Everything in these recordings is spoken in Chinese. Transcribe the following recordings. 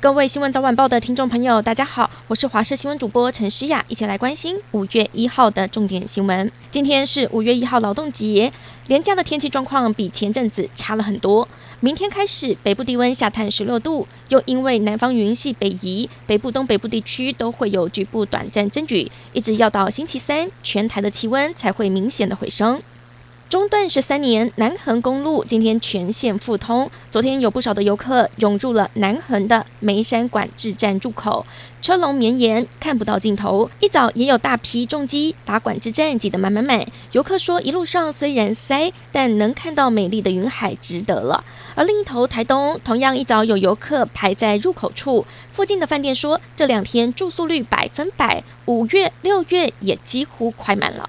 各位新闻早晚报的听众朋友，大家好，我是华视新闻主播陈诗雅，一起来关心五月一号的重点新闻。今天是五月一号劳动节，连假的天气状况比前阵子差了很多。明天开始，北部低温下探十六度，又因为南方云系北移，北部东北部地区都会有局部短暂阵雨，一直要到星期三，全台的气温才会明显的回升。中断十三年，南横公路今天全线复通。昨天有不少的游客涌入了南横的梅山管制站入口，车龙绵延，看不到尽头。一早也有大批重机把管制站挤得满满满。游客说，一路上虽然塞，但能看到美丽的云海，值得了。而另一头台东同样一早有游客排在入口处，附近的饭店说，这两天住宿率百分百，五月、六月也几乎快满了。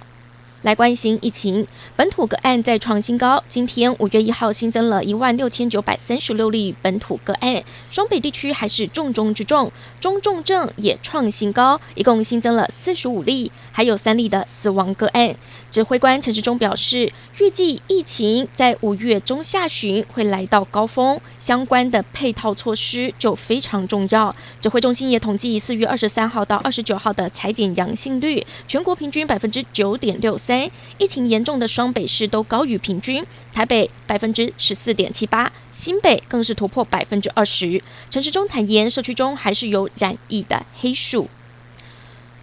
来关心疫情，本土个案再创新高。今天五月一号新增了一万六千九百三十六例本土个案，双北地区还是重中之重，中重症也创新高，一共新增了四十五例，还有三例的死亡个案。指挥官陈时中表示，预计疫情在五月中下旬会来到高峰，相关的配套措施就非常重要。指挥中心也统计四月二十三号到二十九号的采检阳性率，全国平均百分之九点六三，疫情严重的双北市都高于平均，台北百分之十四点七八，新北更是突破百分之二十。陈时中坦言，社区中还是有染疫的黑数。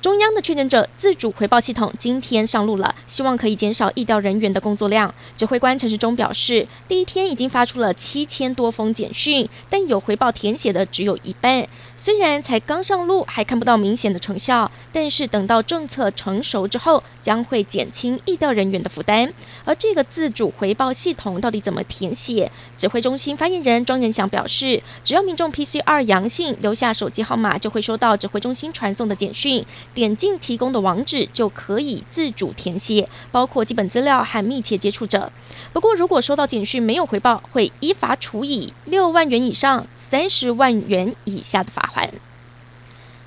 中央的确诊者自主回报系统今天上路了，希望可以减少疫调人员的工作量。指挥官陈时中表示，第一天已经发出了七千多封简讯，但有回报填写的只有一半。虽然才刚上路，还看不到明显的成效，但是等到政策成熟之后，将会减轻疫调人员的负担。而这个自主回报系统到底怎么填写？指挥中心发言人庄人祥表示，只要民众 PCR 阳性，留下手机号码，就会收到指挥中心传送的简讯，点进提供的网址就可以自主填写，包括基本资料和密切接触者。不过，如果收到简讯没有回报，会依法处以六万元以上三十万元以下的罚款。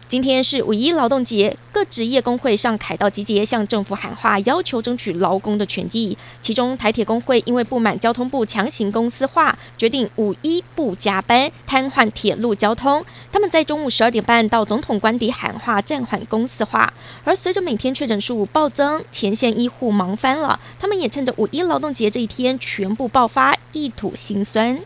今天是五一劳动节，各职业工会上凯道集结，向政府喊话，要求争取劳工的权益。其中台铁工会因为不满交通部强行公司化，决定五一不加班，瘫痪铁路交通。他们在中午十二点半到总统官邸喊话，暂缓公司化。而随着每天确诊数暴增，前线医护忙翻了，他们也趁着五一劳动节这一天全部爆发，一吐心酸。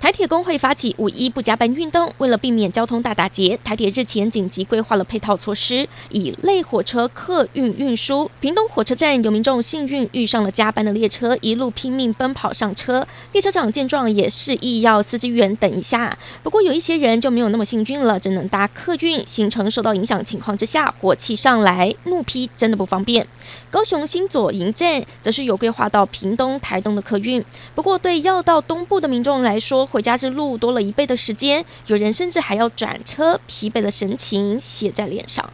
台铁工会发起五一不加班运动，为了避免交通大打劫，台铁日前紧急规划了配套措施，以类火车客运运输。屏东火车站有民众幸运遇上了加班的列车，一路拼命奔跑上车。列车长见状也示意要司机员等一下，不过有一些人就没有那么幸运了，只能搭客运，行程受到影响情况之下，火气上来，怒批真的不方便。高雄新左营站则是有规划到屏东、台东的客运，不过对要到东部的民众来说，回家之路多了一倍的时间，有人甚至还要转车，疲惫的神情写在脸上。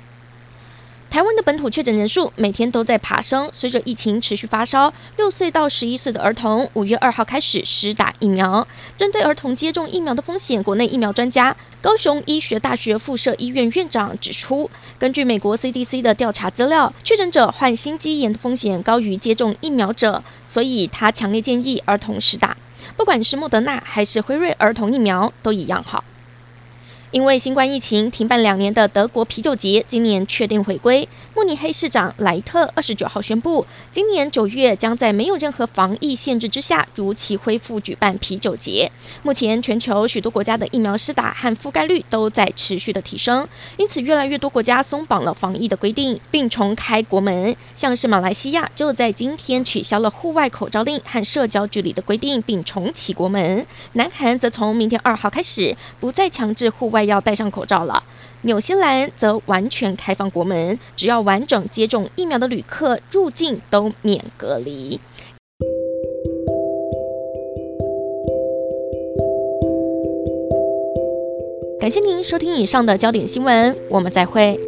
台湾的本土确诊人数每天都在爬升，随着疫情持续发烧，六岁到十一岁的儿童五月二号开始施打疫苗。针对儿童接种疫苗的风险，国内疫苗专家高雄医学大学附设医院院长指出，根据美国 CDC 的调查资料，确诊者患心肌炎的风险高于接种疫苗者，所以他强烈建议儿童施打，不管是莫德纳还是辉瑞儿童疫苗都一样好。因为新冠疫情停办两年的德国啤酒节，今年确定回归。慕尼黑市长莱特二十九号宣布，今年九月将在没有任何防疫限制之下，如期恢复举办啤酒节。目前全球许多国家的疫苗施打和覆盖率都在持续的提升，因此越来越多国家松绑了防疫的规定，并重开国门。像是马来西亚就在今天取消了户外口罩令和社交距离的规定，并重启国门。南韩则从明天二号开始，不再强制户外。要戴上口罩了。纽西兰则完全开放国门，只要完整接种疫苗的旅客入境都免隔离。感谢您收听以上的焦点新闻，我们再会。